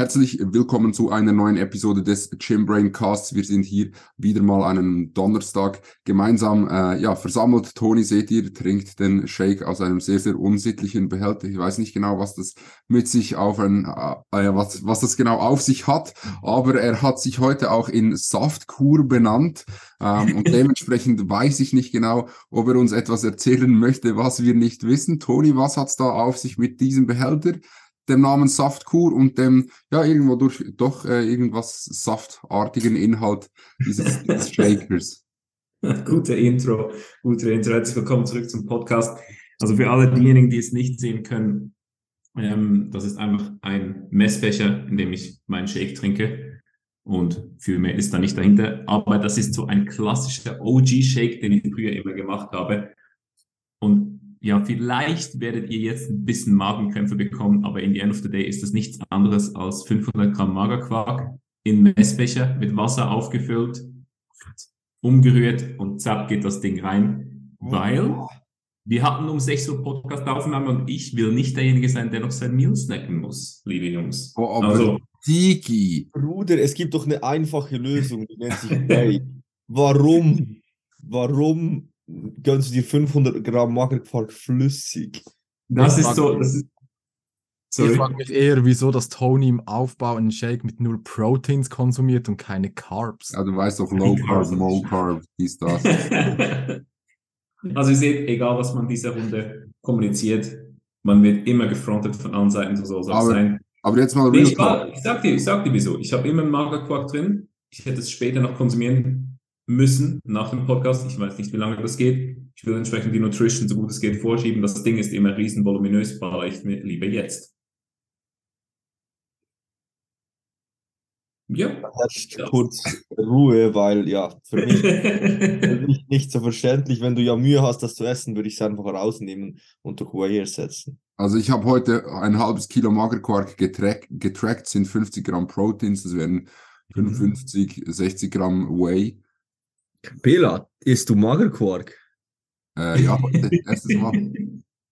Herzlich willkommen zu einer neuen Episode des Chimbrain Casts. Wir sind hier wieder mal einen Donnerstag gemeinsam äh, ja, versammelt. Toni, seht ihr, trinkt den Shake aus einem sehr, sehr unsittlichen Behälter. Ich weiß nicht genau, was das mit sich auf ein, äh, äh was, was das genau auf sich hat, aber er hat sich heute auch in Saftkur benannt. Ähm, und dementsprechend weiß ich nicht genau, ob er uns etwas erzählen möchte, was wir nicht wissen. Toni, was hat's da auf sich mit diesem Behälter? Dem Namen Saftkur und dem, ja, irgendwo durch, doch äh, irgendwas saftartigen Inhalt dieses, dieses Shakers. Gute Intro, gute Intro. Herzlich willkommen zurück zum Podcast. Also für alle diejenigen, die es nicht sehen können, ähm, das ist einfach ein Messbecher, in dem ich meinen Shake trinke. Und viel mehr ist da nicht dahinter. Aber das ist so ein klassischer OG-Shake, den ich früher immer gemacht habe. Und ja, vielleicht werdet ihr jetzt ein bisschen Magenkrämpfe bekommen, aber in the end of the day ist das nichts anderes als 500 Gramm Magerquark in Messbecher mit Wasser aufgefüllt, umgerührt und zack geht das Ding rein, weil wir hatten um 6 Uhr Podcast-Aufnahme und ich will nicht derjenige sein, der noch sein Meal snacken muss, liebe Jungs. Oh, aber also, Digi. Bruder, es gibt doch eine einfache Lösung, die nennt sich hey, Warum? Warum gönnst du dir 500 Gramm Magerquark flüssig. Das ist so. Das ist, sorry. Ich frage mich eher, wieso das Tony im Aufbau einen Shake mit nur Proteins konsumiert und keine Carbs. Ja, du weißt doch, Low Carb, Low Carb, dies, das. also ihr seht, egal was man dieser Runde kommuniziert, man wird immer gefrontet von allen Seiten, so soll es auch sein. Aber jetzt mal nee, ich, war, ich sag dir, ich sag dir wieso. Ich habe immer Magerquark drin. Ich hätte es später noch konsumieren müssen nach dem Podcast. Ich weiß nicht, wie lange das geht. Ich will entsprechend die Nutrition so gut es geht vorschieben. Das Ding ist immer riesen voluminös, baller ich mir lieber jetzt. Ja. Herrscht kurz Ruhe, weil ja, für mich, für mich nicht so verständlich. Wenn du ja Mühe hast, das zu essen, würde ich es einfach rausnehmen und durch Whey ersetzen. Also ich habe heute ein halbes Kilo Magerquark getrackt, getrackt sind 50 Gramm Proteins, das wären 55, mhm. 60 Gramm Whey. Bela, isst du Magerquark? Äh, ja, erstes Mal.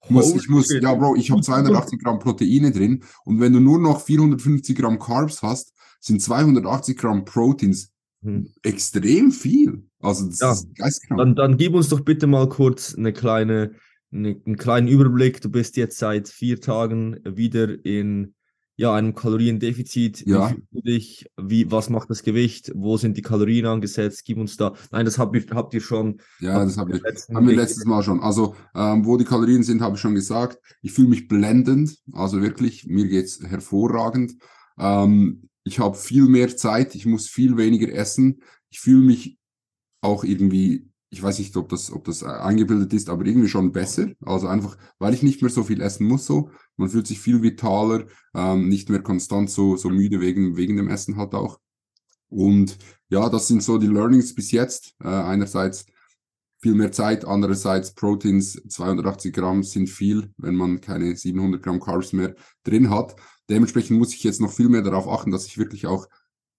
Ich muss, ich muss, ja, Bro, ich habe 280 Gramm Proteine drin und wenn du nur noch 450 Gramm Carbs hast, sind 280 Gramm Proteins hm. extrem viel. Also das ja, ist geistkrank. Dann, dann gib uns doch bitte mal kurz eine kleine, eine, einen kleinen Überblick. Du bist jetzt seit vier Tagen wieder in ja, einem Kaloriendefizit. Ja. Wie? Wie, was macht das Gewicht? Wo sind die Kalorien angesetzt? Gib uns da. Nein, das habt ihr, habt ihr schon. Ja, das hab ich, haben wir letztes Mal schon. Also, ähm, wo die Kalorien sind, habe ich schon gesagt. Ich fühle mich blendend. Also wirklich, mir geht's hervorragend. Ähm, ich habe viel mehr Zeit. Ich muss viel weniger essen. Ich fühle mich auch irgendwie ich weiß nicht, ob das, ob das eingebildet ist, aber irgendwie schon besser. Also einfach, weil ich nicht mehr so viel essen muss, so. Man fühlt sich viel vitaler, ähm, nicht mehr konstant so, so müde wegen, wegen dem Essen halt auch. Und ja, das sind so die Learnings bis jetzt. Äh, einerseits viel mehr Zeit, andererseits Proteins, 280 Gramm sind viel, wenn man keine 700 Gramm Carbs mehr drin hat. Dementsprechend muss ich jetzt noch viel mehr darauf achten, dass ich wirklich auch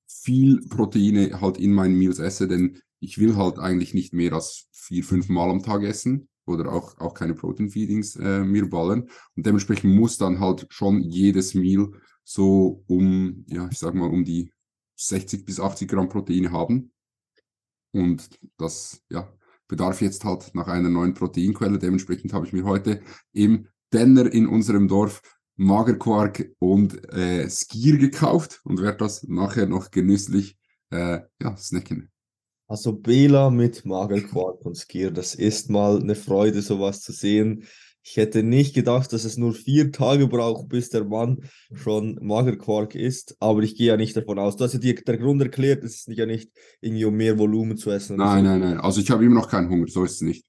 viel Proteine halt in meinen Meals esse, denn ich will halt eigentlich nicht mehr als vier, fünf Mal am Tag essen oder auch, auch keine Protein Feedings äh, mir ballen. Und dementsprechend muss dann halt schon jedes Meal so um, ja, ich sag mal, um die 60 bis 80 Gramm Proteine haben. Und das, ja, bedarf jetzt halt nach einer neuen Proteinquelle. Dementsprechend habe ich mir heute im Denner in unserem Dorf Magerquark und äh, Skier gekauft und werde das nachher noch genüsslich äh, ja, snacken. Also Bela mit Magerquark und Skier, das ist mal eine Freude, sowas zu sehen. Ich hätte nicht gedacht, dass es nur vier Tage braucht, bis der Mann schon Magerquark isst, aber ich gehe ja nicht davon aus. Du hast ja dir der Grund erklärt, es ist ja nicht irgendwie um mehr Volumen zu essen. Nein, so. nein, nein. Also ich habe immer noch keinen Hunger, so ist es nicht.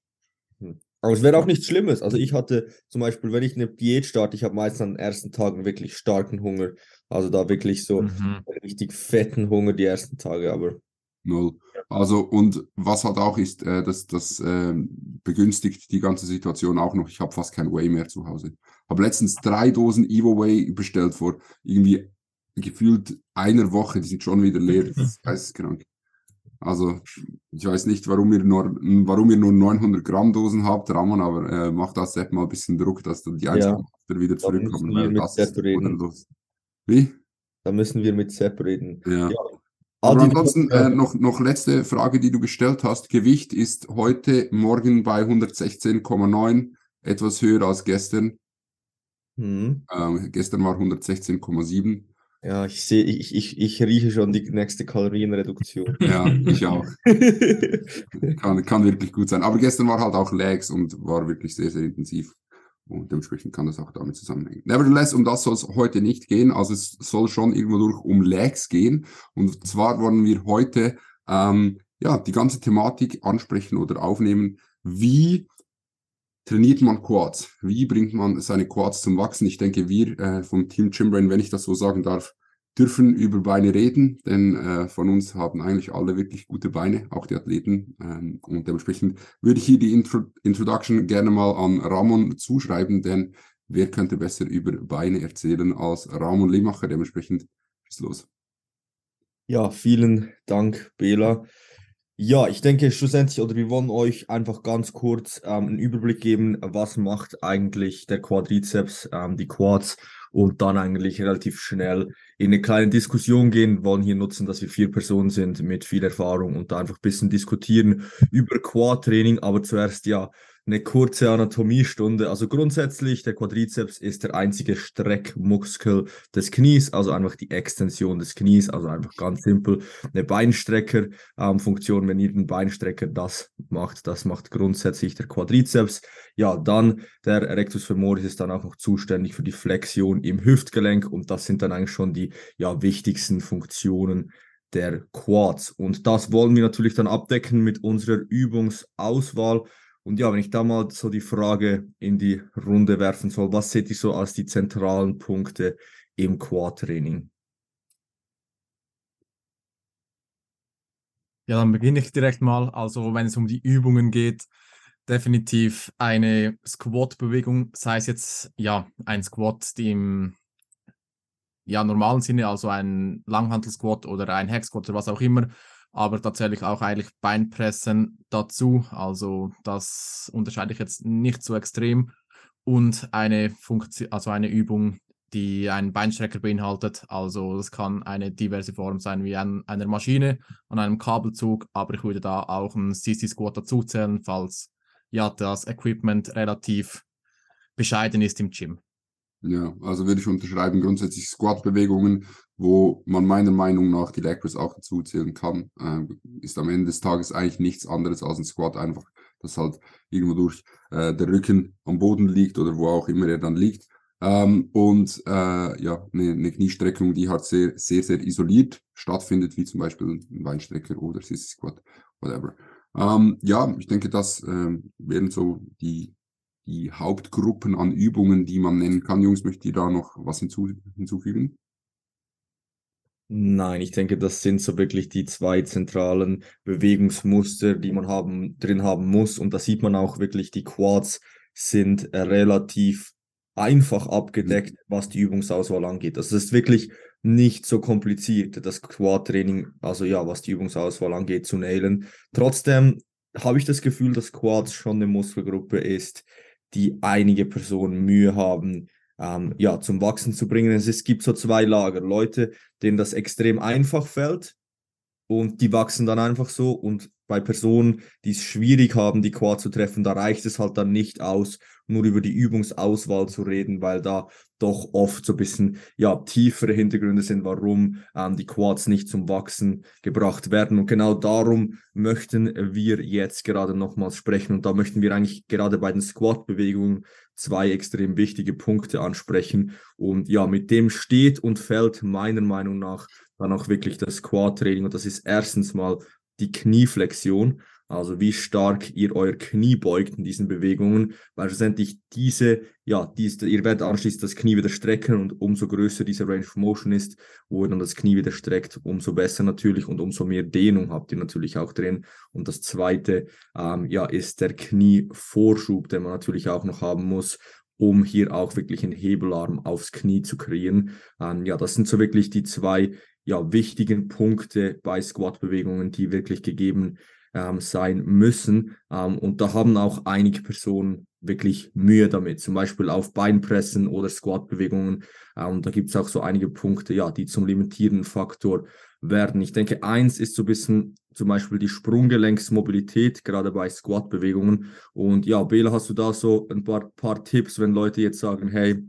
Hm. Aber es wäre auch nichts Schlimmes. Also ich hatte zum Beispiel, wenn ich eine Diät starte, ich habe meistens an den ersten Tagen wirklich starken Hunger. Also da wirklich so mhm. richtig fetten Hunger die ersten Tage, aber Null. Also, und was halt auch ist, äh, das, das äh, begünstigt die ganze Situation auch noch. Ich habe fast kein Whey mehr zu Hause. Habe letztens drei Dosen Evo Whey bestellt vor irgendwie gefühlt einer Woche. Die sind schon wieder leer. Das ist geisteskrank. Also, ich weiß nicht, warum ihr nur, warum ihr nur 900 Gramm Dosen habt, Ramon, aber äh, macht das Sepp mal ein bisschen Druck, dass dann die Einzelnen ja. wieder zurückkommen. Weil das ist Wie? Da müssen wir mit Sepp reden. Ja. ja. Aber ansonsten äh, noch, noch letzte Frage, die du gestellt hast. Gewicht ist heute Morgen bei 116,9, etwas höher als gestern. Mhm. Ähm, gestern war 116,7. Ja, ich sehe, ich, ich, ich rieche schon die nächste Kalorienreduktion. Ja, ich auch. kann, kann wirklich gut sein. Aber gestern war halt auch Legs und war wirklich sehr, sehr intensiv. Und dementsprechend kann das auch damit zusammenhängen. Nevertheless, um das soll es heute nicht gehen. Also es soll schon irgendwo durch um Lags gehen. Und zwar wollen wir heute ähm, ja die ganze Thematik ansprechen oder aufnehmen. Wie trainiert man Quads? Wie bringt man seine Quads zum Wachsen? Ich denke, wir äh, vom Team Chimbrain, wenn ich das so sagen darf, dürfen über Beine reden, denn äh, von uns haben eigentlich alle wirklich gute Beine, auch die Athleten. Ähm, und dementsprechend würde ich hier die Intro Introduction gerne mal an Ramon zuschreiben, denn wer könnte besser über Beine erzählen als Ramon Limacher? Dementsprechend ist los. Ja, vielen Dank, Bela. Ja, ich denke schlussendlich, oder wir wollen euch einfach ganz kurz ähm, einen Überblick geben, was macht eigentlich der Quadrizeps, ähm, die Quads und dann eigentlich relativ schnell in eine kleine Diskussion gehen, wollen hier nutzen, dass wir vier Personen sind mit viel Erfahrung und da einfach ein bisschen diskutieren über Quad-Training, aber zuerst ja eine kurze Anatomiestunde. Also grundsätzlich, der Quadrizeps ist der einzige Streckmuskel des Knies, also einfach die Extension des Knies, also einfach ganz simpel eine Beinstrecker-Funktion. Ähm, Wenn ihr den Beinstrecker das macht, das macht grundsätzlich der Quadrizeps. Ja, dann der Rectus femoris ist dann auch noch zuständig für die Flexion im Hüftgelenk und das sind dann eigentlich schon die ja, wichtigsten Funktionen der Quads. Und das wollen wir natürlich dann abdecken mit unserer Übungsauswahl. Und ja, wenn ich da mal so die Frage in die Runde werfen soll, was seht ihr so als die zentralen Punkte im Quad-Training? Ja, dann beginne ich direkt mal. Also, wenn es um die Übungen geht, definitiv eine Squat-Bewegung, sei es jetzt ja ein Squat, die im ja, normalen Sinne, also ein Langhantel-Squat oder ein Hack-Squat oder was auch immer, aber tatsächlich auch eigentlich Beinpressen dazu. Also das unterscheide ich jetzt nicht so extrem. Und eine Funktion, also eine Übung, die einen Beinstrecker beinhaltet. Also das kann eine diverse Form sein, wie an einer Maschine, an einem Kabelzug, aber ich würde da auch einen CC Squat dazuzählen, falls ja das Equipment relativ bescheiden ist im Gym. Ja, also würde ich unterschreiben, grundsätzlich Squat-Bewegungen, wo man meiner Meinung nach die Leg Press auch dazu zählen kann, äh, ist am Ende des Tages eigentlich nichts anderes als ein Squat, einfach, dass halt irgendwo durch äh, der Rücken am Boden liegt oder wo auch immer er dann liegt. Ähm, und äh, ja, eine, eine Kniestreckung, die halt sehr, sehr, sehr isoliert stattfindet, wie zum Beispiel ein Beinstrecker oder Sissy Squat, whatever. Ähm, ja, ich denke, das äh, wären so die die Hauptgruppen an Übungen, die man nennen kann. Jungs, möchtet ihr da noch was hinzu, hinzufügen? Nein, ich denke, das sind so wirklich die zwei zentralen Bewegungsmuster, die man haben, drin haben muss. Und da sieht man auch wirklich, die Quads sind relativ einfach abgedeckt, was die Übungsauswahl angeht. Also es ist wirklich nicht so kompliziert, das Quad-Training, also ja, was die Übungsauswahl angeht, zu nailen. Trotzdem habe ich das Gefühl, dass Quads schon eine Muskelgruppe ist, die einige Personen Mühe haben, ähm, ja, zum Wachsen zu bringen. Es, es gibt so zwei Lager. Leute, denen das extrem einfach fällt und die wachsen dann einfach so. Und bei Personen, die es schwierig haben, die Quad zu treffen, da reicht es halt dann nicht aus, nur über die Übungsauswahl zu reden, weil da doch oft so ein bisschen ja, tiefere Hintergründe sind, warum ähm, die Quads nicht zum Wachsen gebracht werden. Und genau darum möchten wir jetzt gerade nochmals sprechen. Und da möchten wir eigentlich gerade bei den Squat-Bewegungen zwei extrem wichtige Punkte ansprechen. Und ja, mit dem steht und fällt meiner Meinung nach dann auch wirklich das Squat-Training. Und das ist erstens mal die Knieflexion. Also wie stark ihr euer Knie beugt in diesen Bewegungen, weil schlussendlich diese, ja, diese, ihr werdet anschließend das Knie wieder strecken und umso größer diese Range of Motion ist, wo ihr dann das Knie wieder streckt, umso besser natürlich und umso mehr Dehnung habt ihr natürlich auch drin. Und das zweite, ähm, ja, ist der Knievorschub, den man natürlich auch noch haben muss, um hier auch wirklich einen Hebelarm aufs Knie zu kreieren. Ähm, ja, das sind so wirklich die zwei ja, wichtigen Punkte bei Squat-Bewegungen, die wirklich gegeben ähm, sein müssen. Ähm, und da haben auch einige Personen wirklich Mühe damit, zum Beispiel auf Beinpressen oder Squat-Bewegungen. Ähm, da gibt es auch so einige Punkte, ja, die zum limitierenden Faktor werden. Ich denke, eins ist so ein bisschen zum Beispiel die Sprunggelenksmobilität, gerade bei Squat-Bewegungen. Und ja, Bela, hast du da so ein paar, paar Tipps, wenn Leute jetzt sagen, hey,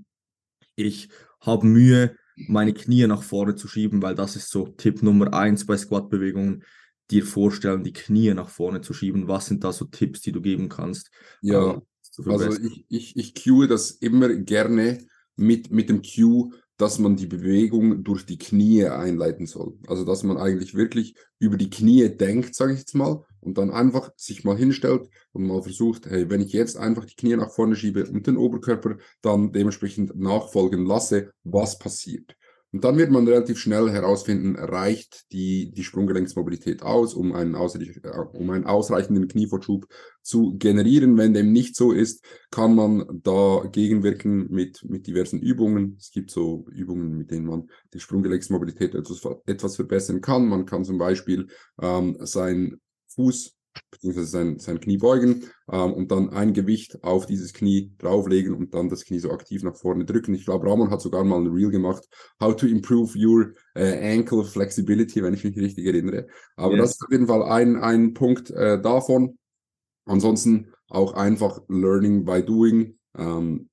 ich habe Mühe, meine Knie nach vorne zu schieben, weil das ist so Tipp Nummer eins bei Squat-Bewegungen, dir vorstellen, die Knie nach vorne zu schieben. Was sind da so Tipps, die du geben kannst? Ja, ähm, also ich, ich, ich cue das immer gerne mit, mit dem Cue, dass man die Bewegung durch die Knie einleiten soll. Also dass man eigentlich wirklich über die Knie denkt, sage ich jetzt mal, und dann einfach sich mal hinstellt und mal versucht, hey, wenn ich jetzt einfach die Knie nach vorne schiebe und den Oberkörper dann dementsprechend nachfolgen lasse, was passiert. Und dann wird man relativ schnell herausfinden, reicht die, die Sprunggelenksmobilität aus, um einen, um einen ausreichenden Knievorschub zu generieren. Wenn dem nicht so ist, kann man da gegenwirken mit, mit diversen Übungen. Es gibt so Übungen, mit denen man die Sprunggelenksmobilität etwas, etwas verbessern kann. Man kann zum Beispiel ähm, sein Fuß beziehungsweise sein, sein Knie beugen ähm, und dann ein Gewicht auf dieses Knie drauflegen und dann das Knie so aktiv nach vorne drücken. Ich glaube, Ramon hat sogar mal ein Reel gemacht, how to improve your äh, ankle flexibility, wenn ich mich richtig erinnere. Aber yes. das ist auf jeden Fall ein, ein Punkt äh, davon. Ansonsten auch einfach Learning by Doing. Ähm,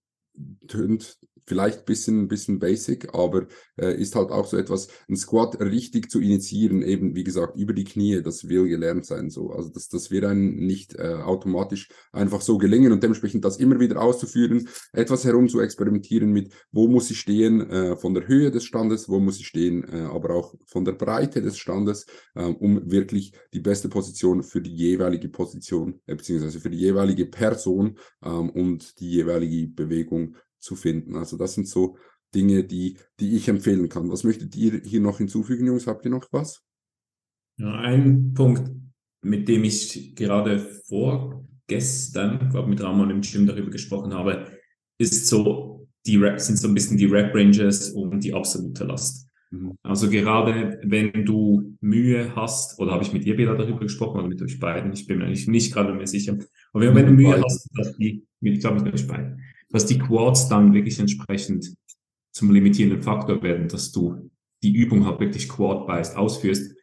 tönt vielleicht ein bisschen, bisschen basic, aber äh, ist halt auch so etwas, ein Squat richtig zu initiieren, eben wie gesagt, über die Knie, das will gelernt sein. So. Also das, das wird einem nicht äh, automatisch einfach so gelingen und dementsprechend das immer wieder auszuführen, etwas herum zu experimentieren mit, wo muss ich stehen äh, von der Höhe des Standes, wo muss ich stehen, äh, aber auch von der Breite des Standes, äh, um wirklich die beste Position für die jeweilige Position, äh, beziehungsweise für die jeweilige Person äh, und die jeweilige Bewegung zu finden. Also das sind so Dinge, die, die ich empfehlen kann. Was möchtet ihr hier noch hinzufügen, Jungs? Habt ihr noch was? Ja, ein Punkt, mit dem ich gerade vorgestern, glaube mit Ramon im Gym darüber gesprochen habe, ist so, die Rap, sind so ein bisschen die Rap-Ranges und die absolute Last. Mhm. Also gerade wenn du Mühe hast, oder habe ich mit ihr wieder darüber gesprochen oder mit euch beiden, ich bin mir eigentlich nicht gerade mehr sicher, aber wenn, wenn du Mühe hast, dass die, ich glaube mit euch beiden, dass die Quads dann wirklich entsprechend zum limitierenden Faktor werden, dass du die Übung halt wirklich quad-based ausführst,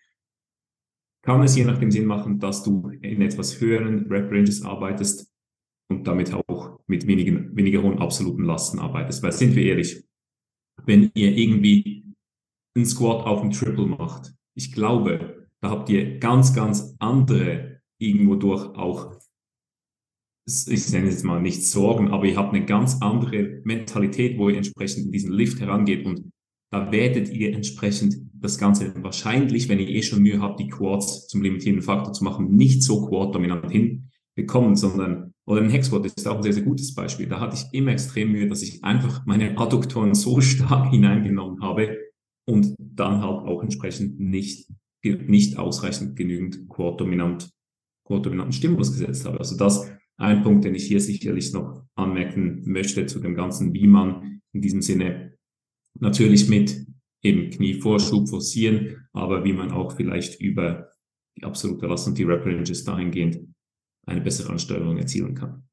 kann es je nachdem Sinn machen, dass du in etwas höheren Rep-Ranges arbeitest und damit auch mit wenigen, weniger hohen absoluten Lasten arbeitest. Weil sind wir ehrlich, wenn ihr irgendwie einen Squat auf dem Triple macht, ich glaube, da habt ihr ganz, ganz andere irgendwo durch auch ich nenne jetzt mal nicht Sorgen, aber ihr habt eine ganz andere Mentalität, wo ihr entsprechend in diesen Lift herangeht und da werdet ihr entsprechend das Ganze wahrscheinlich, wenn ihr eh schon Mühe habt, die Quads zum limitierenden Faktor zu machen, nicht so quad-dominant hinbekommen, sondern, oder ein Hexquad ist auch ein sehr, sehr gutes Beispiel. Da hatte ich immer extrem Mühe, dass ich einfach meine Adduktoren so stark hineingenommen habe und dann halt auch entsprechend nicht, nicht ausreichend genügend quad-dominant, quad-dominanten Stimulus gesetzt habe. Also das ein Punkt, den ich hier sicherlich noch anmerken möchte zu dem Ganzen, wie man in diesem Sinne natürlich mit eben Knievorschub forcieren, aber wie man auch vielleicht über die absolute Last und die Rep Ranges dahingehend eine bessere Ansteuerung erzielen kann.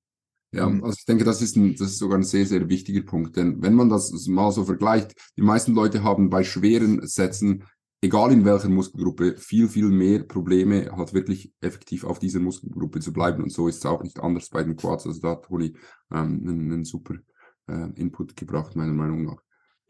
Ja, also ich denke, das ist, ein, das ist sogar ein sehr, sehr wichtiger Punkt. Denn wenn man das mal so vergleicht, die meisten Leute haben bei schweren Sätzen egal in welcher Muskelgruppe, viel, viel mehr Probleme, halt wirklich effektiv auf dieser Muskelgruppe zu bleiben. Und so ist es auch nicht anders bei den Quads. Also da hat Toni ähm, einen, einen super äh, Input gebracht, meiner Meinung nach.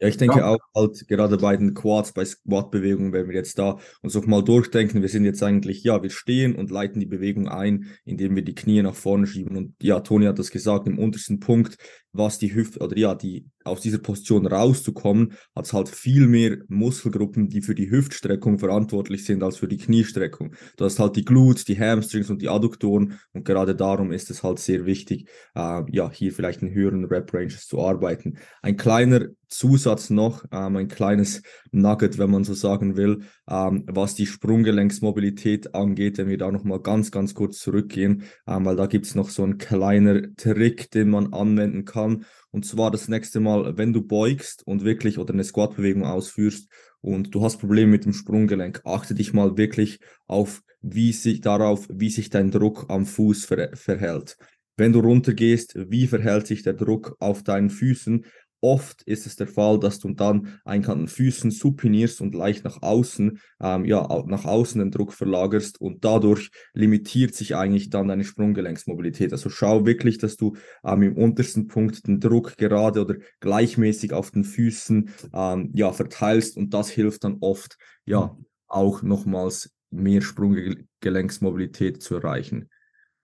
Ja, ich denke ja. auch halt gerade bei den Quads, bei Squat-Bewegungen, wenn wir jetzt da uns auch mal durchdenken, wir sind jetzt eigentlich, ja, wir stehen und leiten die Bewegung ein, indem wir die Knie nach vorne schieben. Und ja, Toni hat das gesagt, im untersten Punkt, was die Hüfte, oder ja, die aus dieser Position rauszukommen, hat es halt viel mehr Muskelgruppen, die für die Hüftstreckung verantwortlich sind, als für die Kniestreckung. Du hast halt die Glutes, die Hamstrings und die Adduktoren und gerade darum ist es halt sehr wichtig, äh, ja, hier vielleicht in höheren Rep-Ranges zu arbeiten. Ein kleiner Zusatz noch, ähm, ein kleines Nugget, wenn man so sagen will, ähm, was die Sprunggelenksmobilität angeht, wenn wir da nochmal ganz, ganz kurz zurückgehen, ähm, weil da gibt es noch so einen kleiner Trick, den man anwenden kann, kann. Und zwar das nächste Mal, wenn du beugst und wirklich oder eine Squat-Bewegung ausführst und du hast Probleme mit dem Sprunggelenk, achte dich mal wirklich auf, wie sich darauf, wie sich dein Druck am Fuß ver verhält. Wenn du runtergehst, wie verhält sich der Druck auf deinen Füßen? Oft ist es der Fall, dass du dann einen an den Füßen supinierst und leicht nach außen, ähm, ja, nach außen den Druck verlagerst und dadurch limitiert sich eigentlich dann deine Sprunggelenksmobilität. Also schau wirklich, dass du ähm, im untersten Punkt den Druck gerade oder gleichmäßig auf den Füßen ähm, ja, verteilst und das hilft dann oft ja auch nochmals mehr Sprunggelenksmobilität zu erreichen.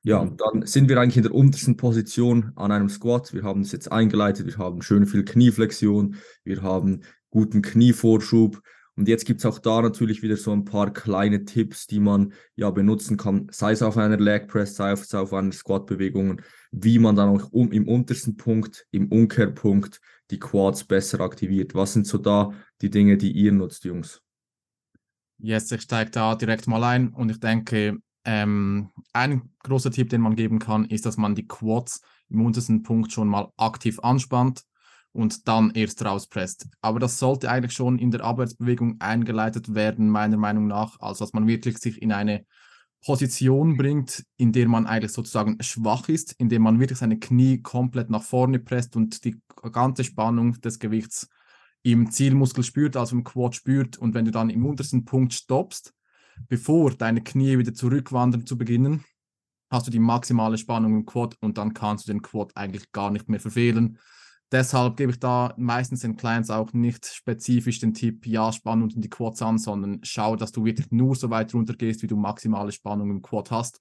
Ja, und dann sind wir eigentlich in der untersten Position an einem Squat. Wir haben es jetzt eingeleitet, wir haben schön viel Knieflexion, wir haben guten Knievorschub. Und jetzt gibt es auch da natürlich wieder so ein paar kleine Tipps, die man ja benutzen kann, sei es auf einer Leg Press, sei es auf einer Squat-Bewegung, wie man dann auch um, im untersten Punkt, im Umkehrpunkt die Quads besser aktiviert. Was sind so da die Dinge, die ihr nutzt, Jungs? Yes, ich steige da direkt mal ein und ich denke, ähm, ein großer Tipp, den man geben kann, ist, dass man die Quads im untersten Punkt schon mal aktiv anspannt und dann erst rauspresst. Aber das sollte eigentlich schon in der Abwärtsbewegung eingeleitet werden, meiner Meinung nach. Also, dass man wirklich sich in eine Position bringt, in der man eigentlich sozusagen schwach ist, in der man wirklich seine Knie komplett nach vorne presst und die ganze Spannung des Gewichts im Zielmuskel spürt, also im Quad spürt. Und wenn du dann im untersten Punkt stoppst, bevor deine Knie wieder zurückwandern zu beginnen, hast du die maximale Spannung im Quad und dann kannst du den Quad eigentlich gar nicht mehr verfehlen. Deshalb gebe ich da meistens den Clients auch nicht spezifisch den Tipp, ja, spann unten die Quads an, sondern schau, dass du wirklich nur so weit runter gehst, wie du maximale Spannung im Quad hast.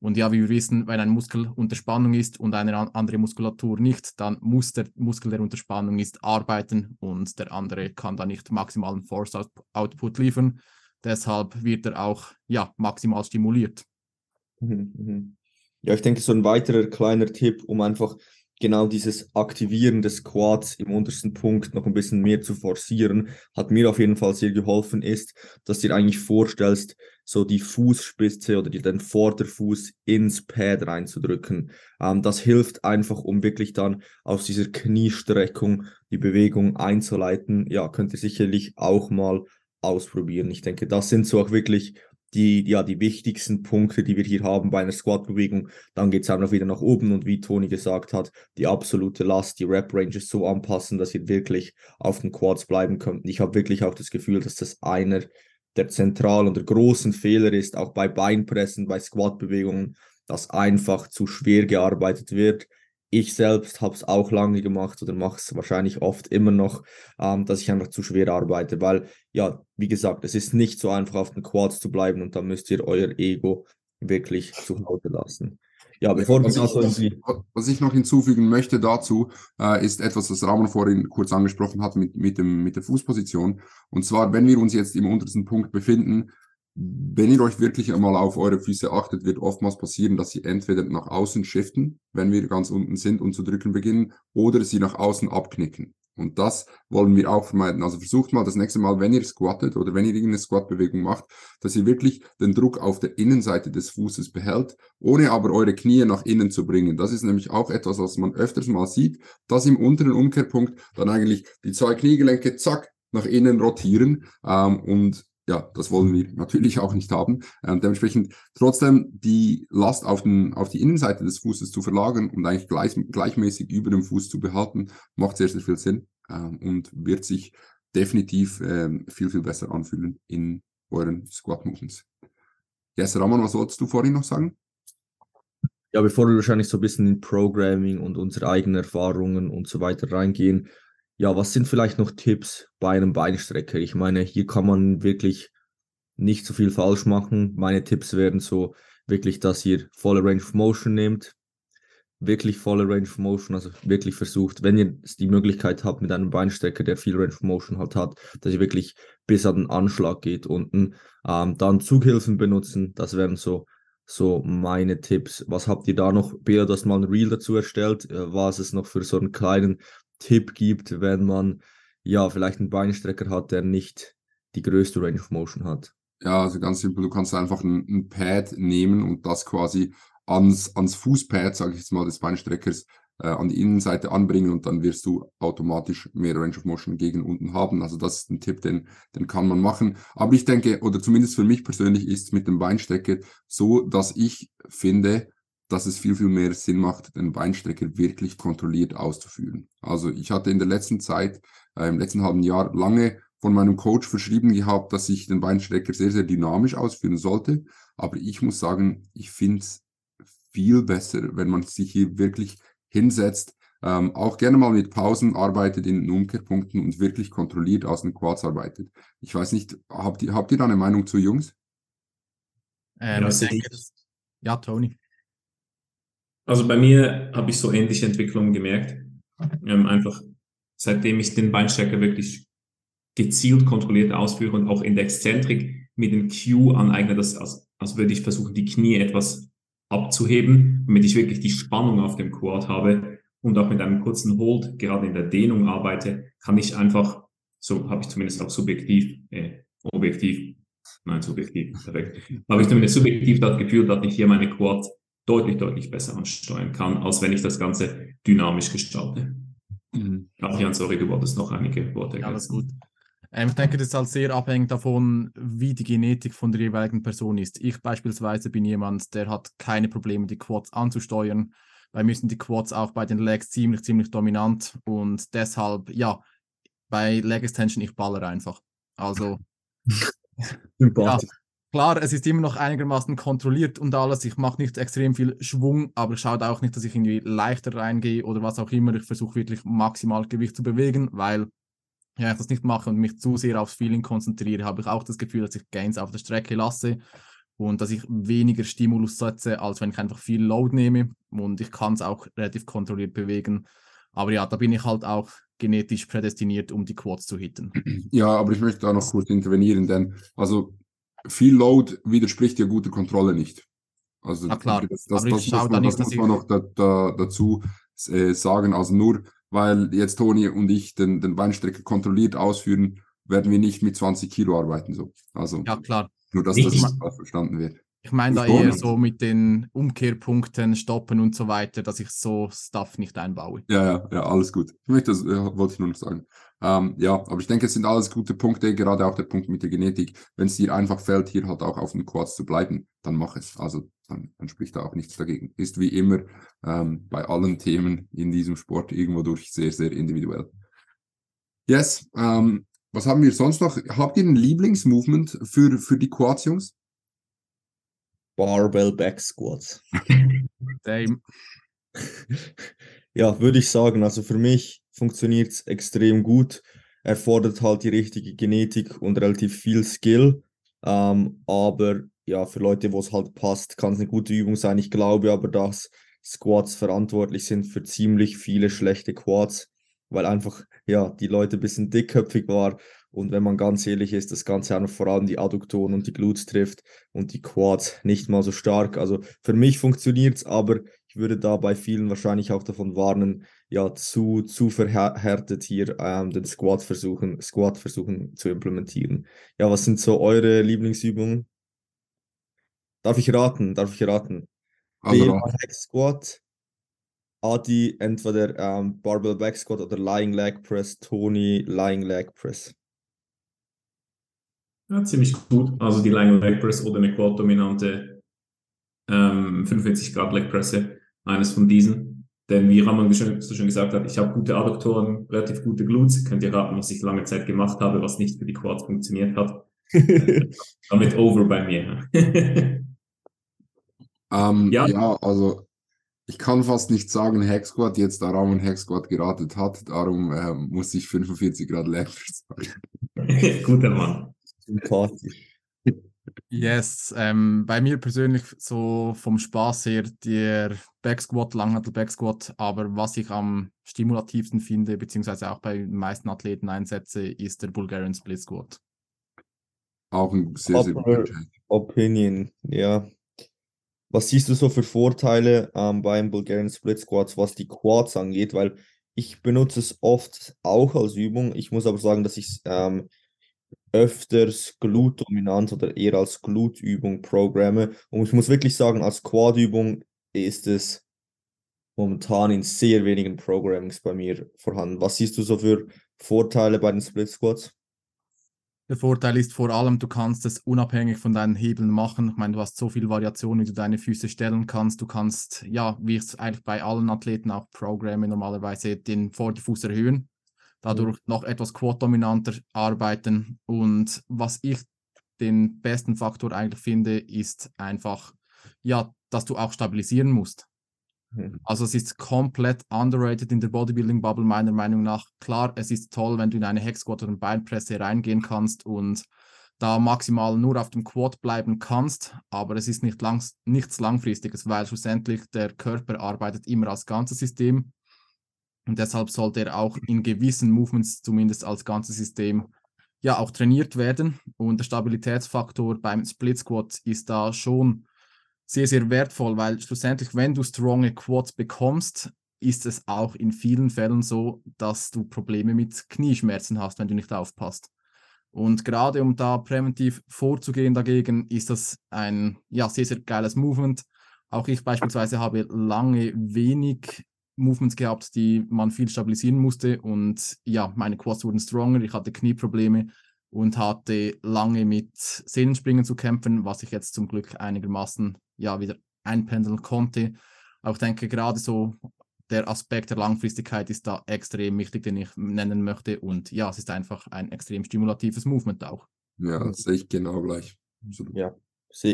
Und ja, wie wir wissen, wenn ein Muskel unter Spannung ist und eine andere Muskulatur nicht, dann muss der Muskel, der unter Spannung ist, arbeiten und der andere kann da nicht maximalen Force Output liefern. Deshalb wird er auch ja, maximal stimuliert. Mhm, mhm. Ja, ich denke, so ein weiterer kleiner Tipp, um einfach genau dieses Aktivieren des Quads im untersten Punkt noch ein bisschen mehr zu forcieren, hat mir auf jeden Fall sehr geholfen, ist, dass du dir eigentlich vorstellst, so die Fußspitze oder den Vorderfuß ins Pad reinzudrücken. Ähm, das hilft einfach, um wirklich dann aus dieser Kniestreckung die Bewegung einzuleiten. Ja, könnt ihr sicherlich auch mal ausprobieren. Ich denke, das sind so auch wirklich die, ja, die wichtigsten Punkte, die wir hier haben bei einer Squat-Bewegung. Dann geht es auch noch wieder nach oben und wie Toni gesagt hat, die absolute Last, die Rep-Ranges so anpassen, dass ihr wirklich auf den Quads bleiben könnt. Ich habe wirklich auch das Gefühl, dass das einer der zentralen und der großen Fehler ist, auch bei Beinpressen, bei Squat-Bewegungen, dass einfach zu schwer gearbeitet wird. Ich selbst habe es auch lange gemacht oder mache es wahrscheinlich oft immer noch, ähm, dass ich einfach zu schwer arbeite, weil ja, wie gesagt, es ist nicht so einfach auf den Quads zu bleiben und da müsst ihr euer Ego wirklich zu Hause lassen. Ja, bevor was, ich, was, was ich noch hinzufügen möchte dazu, äh, ist etwas, was Ramon vorhin kurz angesprochen hat mit, mit, dem, mit der Fußposition. Und zwar, wenn wir uns jetzt im untersten Punkt befinden, wenn ihr euch wirklich einmal auf eure Füße achtet, wird oftmals passieren, dass sie entweder nach außen shiften, wenn wir ganz unten sind und zu drücken beginnen, oder sie nach außen abknicken. Und das wollen wir auch vermeiden. Also versucht mal das nächste Mal, wenn ihr squattet oder wenn ihr irgendeine Squat-Bewegung macht, dass ihr wirklich den Druck auf der Innenseite des Fußes behält, ohne aber eure Knie nach innen zu bringen. Das ist nämlich auch etwas, was man öfters mal sieht, dass im unteren Umkehrpunkt dann eigentlich die zwei Kniegelenke zack nach innen rotieren ähm, und ja, das wollen wir natürlich auch nicht haben. Ähm, dementsprechend trotzdem die Last auf, den, auf die Innenseite des Fußes zu verlagern und eigentlich gleich, gleichmäßig über dem Fuß zu behalten, macht sehr, sehr viel Sinn ähm, und wird sich definitiv ähm, viel, viel besser anfühlen in euren Squat Movements. Yes, Ramon, was wolltest du vorhin noch sagen? Ja, bevor wir wahrscheinlich so ein bisschen in Programming und unsere eigenen Erfahrungen und so weiter reingehen, ja, was sind vielleicht noch Tipps bei einem Beinstrecker? Ich meine, hier kann man wirklich nicht so viel falsch machen. Meine Tipps wären so wirklich, dass ihr volle Range of Motion nehmt. Wirklich volle Range of Motion, also wirklich versucht, wenn ihr die Möglichkeit habt mit einem Beinstrecker, der viel Range of Motion halt hat, dass ihr wirklich bis an den Anschlag geht unten. Ähm, dann Zughilfen benutzen, das wären so so meine Tipps. Was habt ihr da noch? Bea, du hast mal ein Reel dazu erstellt. Äh, was es noch für so einen kleinen Tipp gibt, wenn man ja vielleicht einen Beinstrecker hat, der nicht die größte Range of Motion hat. Ja, also ganz simpel, du kannst einfach ein, ein Pad nehmen und das quasi ans, ans Fußpad, sage ich jetzt mal, des Beinstreckers äh, an die Innenseite anbringen und dann wirst du automatisch mehr Range of Motion gegen unten haben. Also das ist ein Tipp, den, den kann man machen. Aber ich denke, oder zumindest für mich persönlich ist mit dem Beinstrecker so, dass ich finde, dass es viel, viel mehr Sinn macht, den Beinstrecker wirklich kontrolliert auszuführen. Also ich hatte in der letzten Zeit, äh, im letzten halben Jahr lange von meinem Coach verschrieben gehabt, dass ich den Beinstrecker sehr, sehr dynamisch ausführen sollte. Aber ich muss sagen, ich finde es viel besser, wenn man sich hier wirklich hinsetzt, ähm, auch gerne mal mit Pausen arbeitet in den Umkehrpunkten und wirklich kontrolliert aus den Quads arbeitet. Ich weiß nicht, habt ihr, habt ihr da eine Meinung zu Jungs? Ähm, ja, denke, ja, Tony. Also bei mir habe ich so ähnliche Entwicklungen gemerkt. Ähm, einfach seitdem ich den Beinstrecker wirklich gezielt kontrolliert ausführe und auch in der Exzentrik mit dem Q aneigne, dass, als, als würde ich versuchen, die Knie etwas abzuheben, damit ich wirklich die Spannung auf dem Quad habe und auch mit einem kurzen Hold, gerade in der Dehnung arbeite, kann ich einfach, so habe ich zumindest auch subjektiv, äh, objektiv, nein, subjektiv, perfekt, habe ich zumindest subjektiv das Gefühl, dass ich hier meine Quad deutlich, deutlich besser ansteuern kann, als wenn ich das Ganze dynamisch gestalte. Mhm. Ach Jan, sorry, du wolltest noch einige Worte ergänzen. Ja, alles gut. Ähm, ich denke, das ist halt sehr abhängig davon, wie die Genetik von der jeweiligen Person ist. Ich beispielsweise bin jemand, der hat keine Probleme, die Quads anzusteuern. Bei mir sind die Quads auch bei den Legs ziemlich, ziemlich dominant und deshalb, ja, bei Leg Extension, ich baller einfach. Also, ja, klar, es ist immer noch einigermaßen kontrolliert und alles. Ich mache nicht extrem viel Schwung, aber ich schaue auch nicht, dass ich irgendwie leichter reingehe oder was auch immer. Ich versuche wirklich maximal Gewicht zu bewegen, weil ja, ich das nicht mache und mich zu sehr aufs Feeling konzentriere, habe ich auch das Gefühl, dass ich Gains auf der Strecke lasse und dass ich weniger Stimulus setze, als wenn ich einfach viel Load nehme und ich kann es auch relativ kontrolliert bewegen. Aber ja, da bin ich halt auch genetisch prädestiniert, um die Quads zu hitten. Ja, aber ich möchte da noch kurz intervenieren, denn also viel Load widerspricht ja guter Kontrolle nicht. Also ja, klar. das, das, das, muss man, das muss man noch da, da, dazu äh, sagen. Also nur weil jetzt Toni und ich den, den Beinstrecker kontrolliert ausführen, werden wir nicht mit 20 Kilo arbeiten. So. Also ja, klar. Nur, dass ich, das verstanden wird. Ich meine da eher so mit den Umkehrpunkten, Stoppen und so weiter, dass ich so Stuff nicht einbaue. Ja, ja, ja, alles gut. Ich möchte das, äh, wollte ich nur noch sagen. Ähm, ja, aber ich denke, es sind alles gute Punkte, gerade auch der Punkt mit der Genetik. Wenn es dir einfach fällt, hier halt auch auf dem Quads zu bleiben, dann mach es. Also dann, dann spricht da auch nichts dagegen. Ist wie immer ähm, bei allen Themen in diesem Sport irgendwo durch sehr, sehr individuell. Yes, ähm, was haben wir sonst noch? Habt ihr ein Lieblingsmovement für, für die Quads, Jungs? Barbell Back Squats. Same. ja, würde ich sagen. Also für mich funktioniert es extrem gut. Erfordert halt die richtige Genetik und relativ viel Skill. Ähm, aber ja, für Leute, wo es halt passt, kann es eine gute Übung sein. Ich glaube aber, dass Squats verantwortlich sind für ziemlich viele schlechte Quads, weil einfach ja die Leute ein bisschen dickköpfig waren und wenn man ganz ehrlich ist, das Ganze auch vor allem die Adduktoren und die Glutes trifft und die Quads nicht mal so stark. Also für mich funktioniert es, aber ich würde da bei vielen wahrscheinlich auch davon warnen, ja, zu, zu verhärtet hier ähm, den Squat versuchen, Squat versuchen zu implementieren. Ja, was sind so eure Lieblingsübungen? Darf ich raten? Darf ich raten? Also, Squat, Adi entweder ähm, Barbell Back Squat oder Lying Leg Press, Tony Lying Leg Press. Ja, ziemlich gut. Also die Lying Leg Press oder eine quad-dominante ähm, 45 Grad Leg Presse, eines von diesen. Denn wie Raman so schön gesagt hat, ich habe gute Adduktoren, relativ gute Glutes. Könnt ihr raten, was ich lange Zeit gemacht habe, was nicht für die Quads funktioniert hat. damit over bei mir. ähm, ja. ja, also ich kann fast nicht sagen, Hack Squad, jetzt da Raman Hack Squad geratet hat, darum äh, muss ich 45 Grad Leg sagen. Guter Mann sympathisch. Yes, ähm, bei mir persönlich so vom Spaß her der Backsquat, Langhantel Backsquat, aber was ich am stimulativsten finde, beziehungsweise auch bei den meisten Athleten einsetze, ist der Bulgarian Split Squat. Auch ein sehr, sehr guter Opinion, ja. Was siehst du so für Vorteile ähm, beim Bulgarian Split Squats, was die Quads angeht? Weil ich benutze es oft auch als Übung. Ich muss aber sagen, dass ich es ähm, öfters Glutdominanz oder eher als Glutübung programme. Und ich muss wirklich sagen, als Quadübung ist es momentan in sehr wenigen Programmings bei mir vorhanden. Was siehst du so für Vorteile bei den Split Squats? Der Vorteil ist vor allem, du kannst es unabhängig von deinen Hebeln machen. Ich meine, du hast so viel Variation, wie du deine Füße stellen kannst. Du kannst, ja, wie es eigentlich bei allen Athleten auch programme, normalerweise den Vorderfuß erhöhen, dadurch noch etwas quad-dominanter arbeiten. Und was ich den besten Faktor eigentlich finde, ist einfach, ja, dass du auch stabilisieren musst. Mhm. Also es ist komplett underrated in der Bodybuilding-Bubble meiner Meinung nach. Klar, es ist toll, wenn du in eine Hexquad oder eine Beinpresse reingehen kannst und da maximal nur auf dem Quad bleiben kannst, aber es ist nicht lang, nichts Langfristiges, weil schlussendlich der Körper arbeitet immer als ganzes System und deshalb sollte er auch in gewissen Movements zumindest als ganzes System ja auch trainiert werden und der Stabilitätsfaktor beim Split Squat ist da schon sehr, sehr wertvoll, weil schlussendlich, wenn du stronge Quads bekommst, ist es auch in vielen Fällen so, dass du Probleme mit Knieschmerzen hast, wenn du nicht aufpasst. Und gerade um da präventiv vorzugehen dagegen, ist das ein ja, sehr, sehr geiles Movement. Auch ich beispielsweise habe lange wenig Movements gehabt, die man viel stabilisieren musste. Und ja, meine Quads wurden stronger, ich hatte Knieprobleme und hatte lange mit Sehnenspringen zu kämpfen, was ich jetzt zum Glück einigermaßen ja wieder einpendeln konnte. Aber ich denke, gerade so der Aspekt der Langfristigkeit ist da extrem wichtig, den ich nennen möchte. Und ja, es ist einfach ein extrem stimulatives Movement auch. Ja, das sehe ich genau gleich. Absolut. Ja,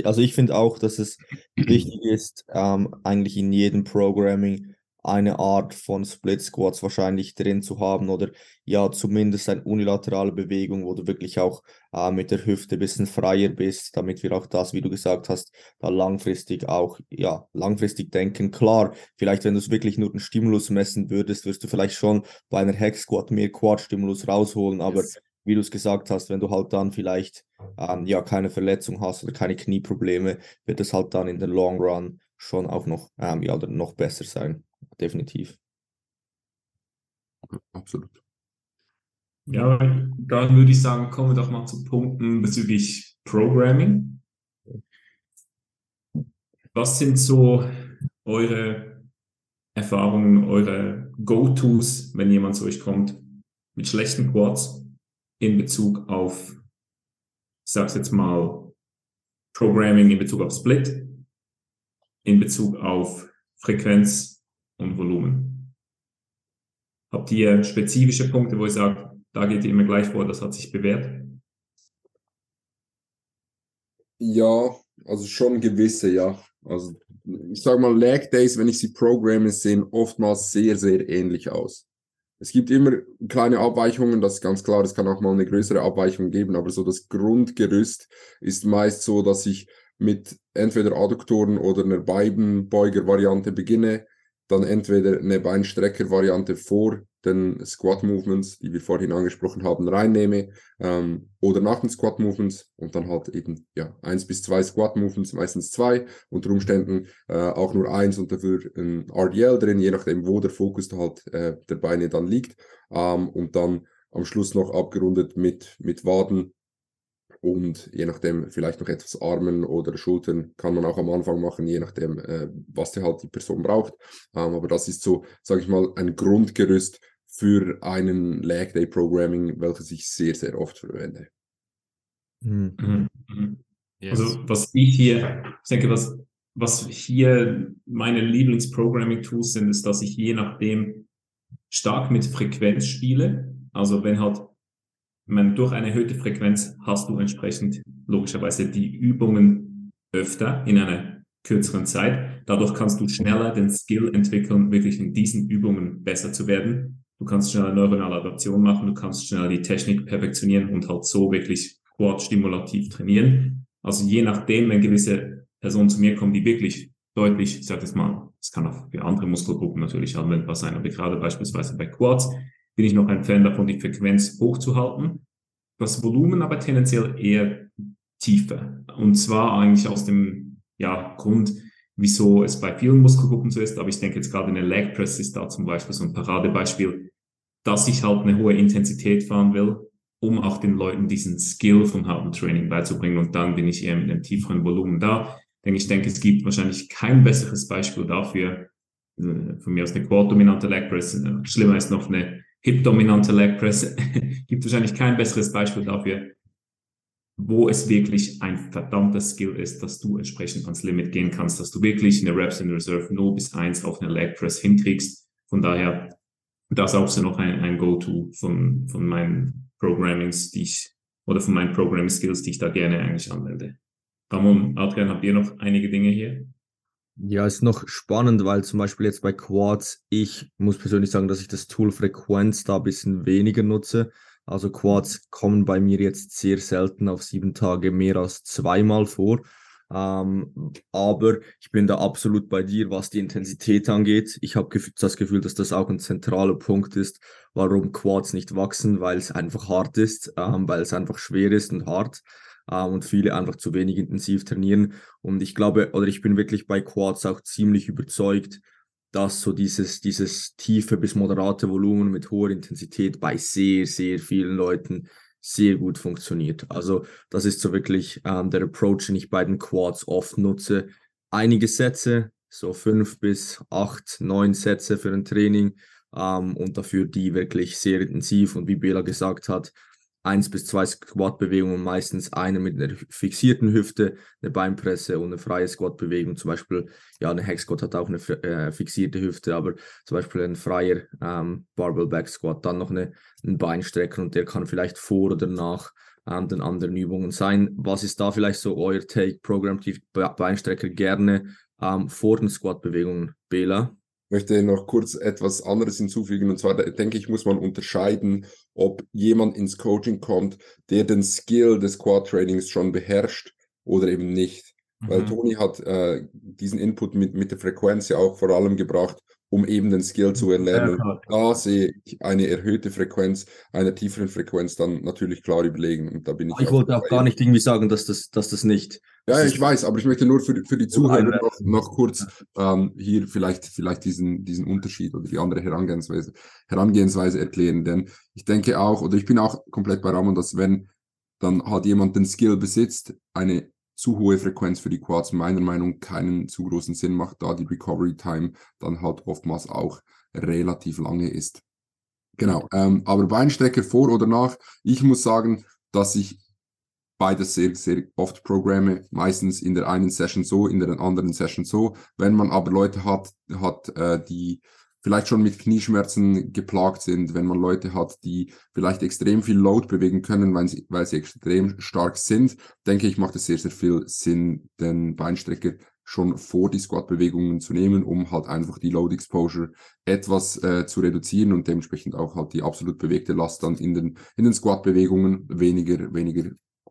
also ich finde auch, dass es wichtig ist, ähm, eigentlich in jedem Programming eine Art von Split Squats wahrscheinlich drin zu haben oder ja, zumindest eine unilaterale Bewegung, wo du wirklich auch äh, mit der Hüfte ein bisschen freier bist, damit wir auch das, wie du gesagt hast, da langfristig auch, ja, langfristig denken. Klar, vielleicht wenn du es wirklich nur den Stimulus messen würdest, wirst du vielleicht schon bei einer Hex Squat mehr Quad-Stimulus rausholen, aber yes. wie du es gesagt hast, wenn du halt dann vielleicht ähm, ja keine Verletzung hast oder keine Knieprobleme, wird es halt dann in der Long Run schon auch noch, ähm, ja, noch besser sein definitiv. Absolut. Ja, dann würde ich sagen, kommen wir doch mal zu Punkten bezüglich Programming. Was sind so eure Erfahrungen, eure Go-Tos, wenn jemand zu euch kommt mit schlechten Quads in Bezug auf, ich sag's jetzt mal, Programming in Bezug auf Split, in Bezug auf Frequenz und Volumen. Habt ihr spezifische Punkte, wo ihr sagt, da geht ihr immer gleich vor, das hat sich bewährt? Ja, also schon gewisse, ja. Also ich sage mal, Lag Days, wenn ich sie programme, sehen oftmals sehr, sehr ähnlich aus. Es gibt immer kleine Abweichungen, das ist ganz klar, es kann auch mal eine größere Abweichung geben, aber so das Grundgerüst ist meist so, dass ich mit entweder Adduktoren oder einer Beibenbeuger-Variante beginne, dann entweder eine Beinstrecker-Variante vor den Squat-Movements, die wir vorhin angesprochen haben, reinnehme ähm, oder nach den Squat-Movements und dann halt eben ja eins bis zwei Squat-Movements, meistens zwei, unter Umständen äh, auch nur eins und dafür ein RDL drin, je nachdem, wo der Fokus halt äh, der Beine dann liegt ähm, und dann am Schluss noch abgerundet mit, mit Waden und je nachdem vielleicht noch etwas Armen oder Schultern kann man auch am Anfang machen, je nachdem, äh, was die halt die Person braucht. Ähm, aber das ist so, sage ich mal, ein Grundgerüst für einen Lag Day Programming, welches ich sehr, sehr oft verwende. Mhm. mhm. Mhm. Yes. Also was ich hier, ich denke, was, was hier meine Lieblingsprogramming-Tools sind, ist, dass ich je nachdem stark mit Frequenz spiele. Also wenn halt meine, durch eine erhöhte Frequenz hast du entsprechend logischerweise die Übungen öfter in einer kürzeren Zeit. Dadurch kannst du schneller den Skill entwickeln, wirklich in diesen Übungen besser zu werden. Du kannst schneller neuronale Adaption machen, du kannst schneller die Technik perfektionieren und halt so wirklich quad-stimulativ trainieren. Also je nachdem, wenn gewisse Personen zu mir kommen, die wirklich deutlich, ich sage jetzt mal, es kann auch für andere Muskelgruppen natürlich anwendbar sein, aber gerade beispielsweise bei Quads, bin ich noch ein Fan davon, die Frequenz hochzuhalten. Das Volumen aber tendenziell eher tiefer. Und zwar eigentlich aus dem ja, Grund, wieso es bei vielen Muskelgruppen so ist. Aber ich denke jetzt gerade in der Leg Press ist da zum Beispiel so ein Paradebeispiel, dass ich halt eine hohe Intensität fahren will, um auch den Leuten diesen Skill vom harten Training beizubringen. Und dann bin ich eher mit einem tieferen Volumen da. Denn ich denke, es gibt wahrscheinlich kein besseres Beispiel dafür, äh, von mir aus eine Quad-dominante Leg Press, äh, schlimmer ist noch eine Hip-dominante Leg Press. Gibt wahrscheinlich kein besseres Beispiel dafür, wo es wirklich ein verdammter Skill ist, dass du entsprechend ans Limit gehen kannst, dass du wirklich eine Reps in Reserve 0 bis 1 auf eine Leg Press hinkriegst. Von daher, das auch so noch ein, ein Go-To von, von meinen Programmings, die ich, oder von meinen Programming Skills, die ich da gerne eigentlich anwende. Ramon, Adrian, habt ihr noch einige Dinge hier? Ja, ist noch spannend, weil zum Beispiel jetzt bei Quads, ich muss persönlich sagen, dass ich das Tool Frequenz da ein bisschen weniger nutze. Also Quads kommen bei mir jetzt sehr selten auf sieben Tage mehr als zweimal vor. Ähm, aber ich bin da absolut bei dir, was die Intensität angeht. Ich habe das Gefühl, dass das auch ein zentraler Punkt ist, warum Quads nicht wachsen, weil es einfach hart ist, ähm, weil es einfach schwer ist und hart und viele einfach zu wenig intensiv trainieren. Und ich glaube, oder ich bin wirklich bei Quads auch ziemlich überzeugt, dass so dieses, dieses tiefe bis moderate Volumen mit hoher Intensität bei sehr, sehr vielen Leuten sehr gut funktioniert. Also das ist so wirklich ähm, der Approach, den ich bei den Quads oft nutze. Einige Sätze, so fünf bis acht, neun Sätze für ein Training ähm, und dafür die wirklich sehr intensiv und wie Bela gesagt hat, eins bis zwei Squat-Bewegungen, meistens eine mit einer fixierten Hüfte, eine Beinpresse und eine freie Squat-Bewegung. Zum Beispiel, ja, eine Hex Squat hat auch eine äh, fixierte Hüfte, aber zum Beispiel ein freier ähm, Barbell Back Squat, dann noch eine, einen Beinstrecker und der kann vielleicht vor oder nach ähm, den anderen Übungen sein. Was ist da vielleicht so euer Take? Programmt die Beinstrecker gerne ähm, vor den Squat-Bewegungen, Bela? Möchte noch kurz etwas anderes hinzufügen. Und zwar denke ich, muss man unterscheiden, ob jemand ins Coaching kommt, der den Skill des Quad-Trainings schon beherrscht oder eben nicht. Mhm. Weil Toni hat äh, diesen Input mit, mit der Frequenz ja auch vor allem gebracht, um eben den Skill zu erlernen. Ja, da sehe ich eine erhöhte Frequenz, einer tieferen Frequenz dann natürlich klar überlegen. Und da bin ich. Ich wollte auch gar nicht irgendwie sagen, dass das, dass das nicht. Ja, ich weiß, aber ich möchte nur für, für die Zuhörer noch, noch kurz ähm, hier vielleicht, vielleicht diesen, diesen Unterschied oder die andere Herangehensweise, Herangehensweise erklären. Denn ich denke auch, oder ich bin auch komplett bei Ramon, dass wenn dann halt jemand den Skill besitzt, eine zu hohe Frequenz für die Quads meiner Meinung nach keinen zu großen Sinn macht, da die Recovery Time dann halt oftmals auch relativ lange ist. Genau, ähm, aber Beinstrecke vor oder nach, ich muss sagen, dass ich beides sehr, sehr oft programme, meistens in der einen Session so, in der anderen Session so. Wenn man aber Leute hat, hat äh, die vielleicht schon mit Knieschmerzen geplagt sind, wenn man Leute hat, die vielleicht extrem viel Load bewegen können, weil sie, weil sie extrem stark sind, denke ich, macht es sehr, sehr viel Sinn, den Beinstrecker schon vor die Squat-Bewegungen zu nehmen, um halt einfach die Load Exposure etwas äh, zu reduzieren und dementsprechend auch halt die absolut bewegte Last dann in den, in den Squat-Bewegungen weniger, weniger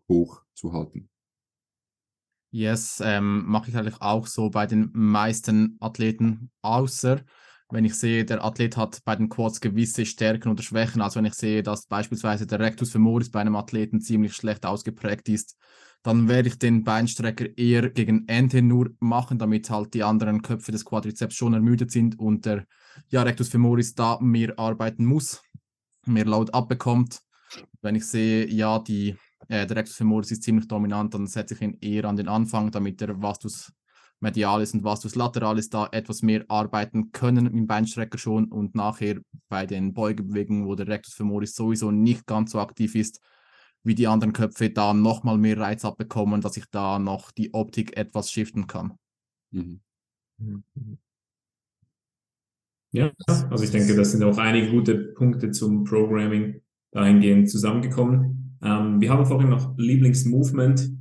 hoch zu halten. Yes, ähm, mache ich eigentlich auch so bei den meisten Athleten, außer wenn ich sehe, der Athlet hat bei den Quads gewisse Stärken oder Schwächen, also wenn ich sehe, dass beispielsweise der Rectus femoris bei einem Athleten ziemlich schlecht ausgeprägt ist, dann werde ich den Beinstrecker eher gegen Ende nur machen, damit halt die anderen Köpfe des Quadrizeps schon ermüdet sind und der ja, Rectus femoris da mehr arbeiten muss, mehr Load abbekommt. Wenn ich sehe, ja, die, äh, der Rectus femoris ist ziemlich dominant, dann setze ich ihn eher an den Anfang, damit der Vastus medialis und vastus lateralis da etwas mehr arbeiten können im Beinstrecker schon und nachher bei den Beugebewegungen, wo der Rectus femoris sowieso nicht ganz so aktiv ist, wie die anderen Köpfe da nochmal mehr Reiz abbekommen, dass ich da noch die Optik etwas shiften kann. Mhm. Ja, also ich denke, das sind auch einige gute Punkte zum Programming dahingehend zusammengekommen. Ähm, wir haben vorhin noch Lieblingsmovement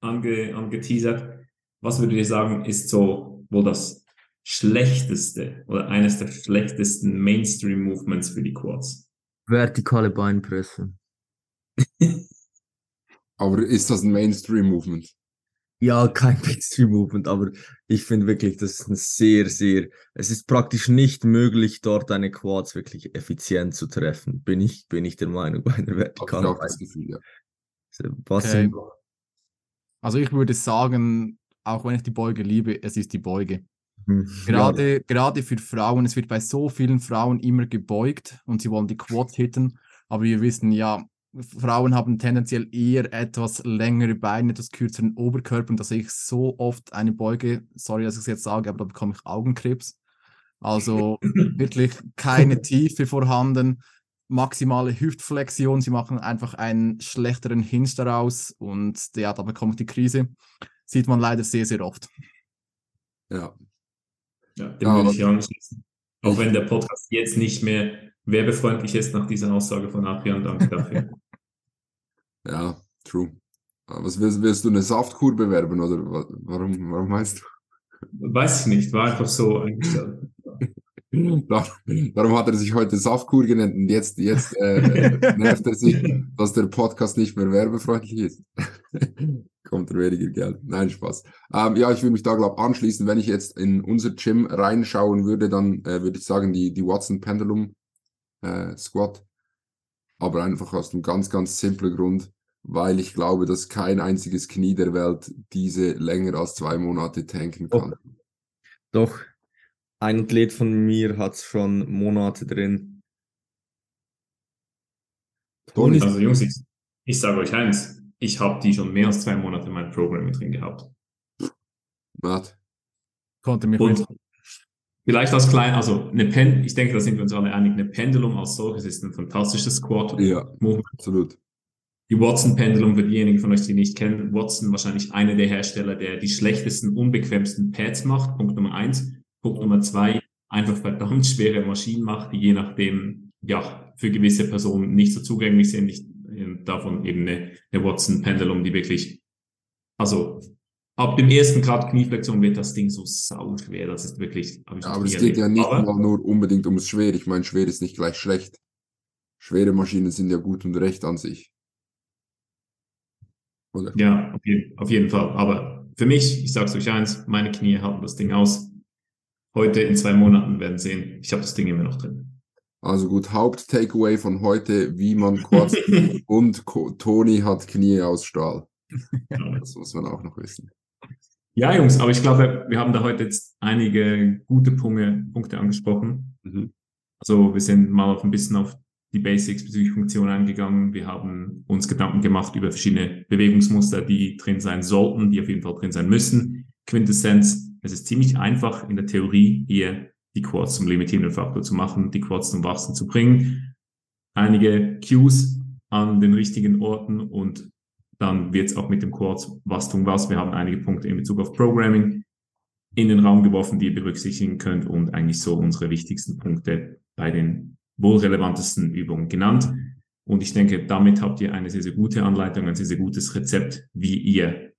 ange, angeteasert. Was würdet ihr sagen, ist so wohl das schlechteste oder eines der schlechtesten Mainstream-Movements für die Quads? Vertikale Beinpresse. aber ist das ein Mainstream-Movement? Ja, kein Mainstream-Movement, aber ich finde wirklich, das ist ein sehr, sehr, es ist praktisch nicht möglich, dort eine Quads wirklich effizient zu treffen. Bin ich, bin ich der Meinung bei einer vertikalen Hab ich auch das Gefühl, ja. Was okay. Also ich würde sagen, auch wenn ich die Beuge liebe, es ist die Beuge. Hm. Gerade, ja. gerade für Frauen, es wird bei so vielen Frauen immer gebeugt und sie wollen die Quad hitten, aber wir wissen ja, Frauen haben tendenziell eher etwas längere Beine, etwas kürzeren Oberkörper und da sehe ich so oft eine Beuge, sorry, dass ich es jetzt sage, aber da bekomme ich Augenkrebs. Also wirklich keine Tiefe vorhanden, maximale Hüftflexion. Sie machen einfach einen schlechteren Hinge daraus und ja, da bekommt die Krise. Sieht man leider sehr, sehr oft. Ja. Ja, dem ja, würde ich anschließen. Auch wenn der Podcast jetzt nicht mehr werbefreundlich ist nach dieser Aussage von Adrian, danke dafür. ja, true. Was willst, willst, du eine Saftkur bewerben oder warum, warum meinst du? Weiß ich nicht, war einfach so eingestellt. Darum hat er sich heute Saftkur genannt und jetzt, jetzt äh, nervt er sich, dass der Podcast nicht mehr werbefreundlich ist. Kommt er weniger Geld. Nein, Spaß. Ähm, ja, ich würde mich da, glaube anschließen. Wenn ich jetzt in unser Gym reinschauen würde, dann äh, würde ich sagen, die, die Watson Pendulum äh, Squat. Aber einfach aus einem ganz, ganz simplen Grund, weil ich glaube, dass kein einziges Knie der Welt diese länger als zwei Monate tanken kann. Doch, Doch. ein Athlet von mir hat es schon Monate drin. Toni. Also Jungs, ich, ich sage euch eins, ich habe die schon mehr als zwei Monate in meinem Programm drin gehabt. Was? Konnte mich Und vielleicht als klein, also eine Pen, ich denke, da sind wir uns alle einig, eine Pendulum als solches ist ein fantastisches Squat. Ja, absolut. Die Watson-Pendulum, für diejenigen von euch, die nicht kennen, Watson wahrscheinlich einer der Hersteller, der die schlechtesten, unbequemsten Pads macht. Punkt Nummer eins. Punkt Nummer zwei, einfach verdammt schwere Maschinen macht, die je nachdem, ja, für gewisse Personen nicht so zugänglich sind. Ich, davon eben eine, eine Watson-Pendulum, die wirklich, also ab dem ersten Grad Knieflexion wird das Ding so sau schwer. Das ist wirklich. Ja, aber es geht ja nicht aber, nur unbedingt ums Schwer. Ich meine, schwer ist nicht gleich schlecht. Schwere Maschinen sind ja gut und recht an sich. Oder? Ja, auf jeden, auf jeden Fall. Aber für mich, ich sage es euch eins, meine Knie halten das Ding aus. Heute in zwei Monaten werden sehen, ich habe das Ding immer noch drin. Also gut, Haupt-Takeaway von heute, wie man kurz und Toni hat Knie aus Stahl. Das muss man auch noch wissen. Ja, Jungs, aber ich glaube, wir haben da heute jetzt einige gute Punkte, Punkte angesprochen. Mhm. Also wir sind mal auf ein bisschen auf die Basics bezüglich Funktion eingegangen. Wir haben uns Gedanken gemacht über verschiedene Bewegungsmuster, die drin sein sollten, die auf jeden Fall drin sein müssen. Quintessenz, es ist ziemlich einfach in der Theorie, hier die Quads zum limitierenden Faktor zu machen, die Quads zum Wachsen zu bringen. Einige Cues an den richtigen Orten und dann wird es auch mit dem Quads was tun was. Wir haben einige Punkte in Bezug auf Programming in den Raum geworfen, die ihr berücksichtigen könnt und eigentlich so unsere wichtigsten Punkte bei den wohl relevantesten Übungen genannt. Und ich denke, damit habt ihr eine sehr, sehr gute Anleitung, ein sehr, sehr gutes Rezept, wie ihr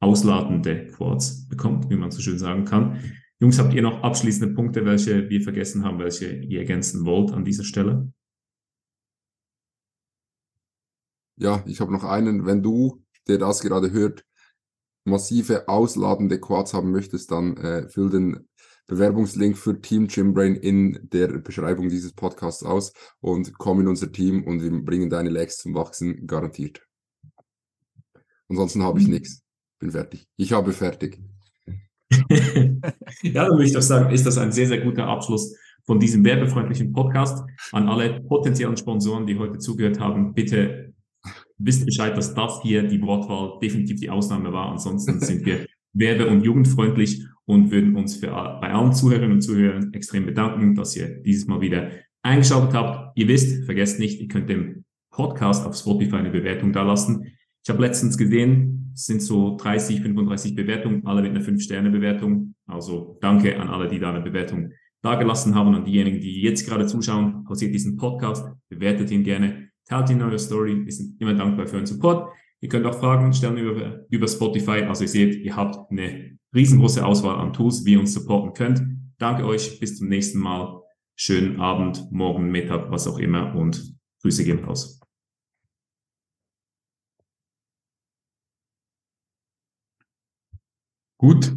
ausladende Quads bekommt, wie man so schön sagen kann. Jungs, habt ihr noch abschließende Punkte, welche wir vergessen haben, welche ihr ergänzen wollt an dieser Stelle? Ja, ich habe noch einen. Wenn du, der das gerade hört, massive ausladende Quads haben möchtest, dann äh, füll den Bewerbungslink für Team Gymbrain in der Beschreibung dieses Podcasts aus und komm in unser Team und wir bringen deine Legs zum Wachsen garantiert. Ansonsten habe ich mhm. nichts. Bin fertig. Ich habe fertig. ja, dann würde ich doch sagen, ist das ein sehr, sehr guter Abschluss von diesem werbefreundlichen Podcast. An alle potenziellen Sponsoren, die heute zugehört haben, bitte wisst Bescheid, dass das hier die Wortwahl definitiv die Ausnahme war. Ansonsten sind wir werbe- und jugendfreundlich und würden uns für, bei allen Zuhörerinnen und Zuhörern extrem bedanken, dass ihr dieses Mal wieder eingeschaltet habt. Ihr wisst, vergesst nicht, ihr könnt dem Podcast auf Spotify eine Bewertung dalassen. Ich habe letztens gesehen, es sind so 30, 35 Bewertungen, alle mit einer 5-Sterne-Bewertung. Also danke an alle, die da eine Bewertung dagelassen haben und diejenigen, die jetzt gerade zuschauen, pausiert diesen Podcast, bewertet ihn gerne, teilt in eure Story. Wir sind immer dankbar für euren Support. Ihr könnt auch Fragen stellen über, über Spotify. Also ihr seht, ihr habt eine riesengroße Auswahl an Tools, wie ihr uns supporten könnt. Danke euch, bis zum nächsten Mal. Schönen Abend, morgen, Mittag, was auch immer und Grüße gehen raus. Gut,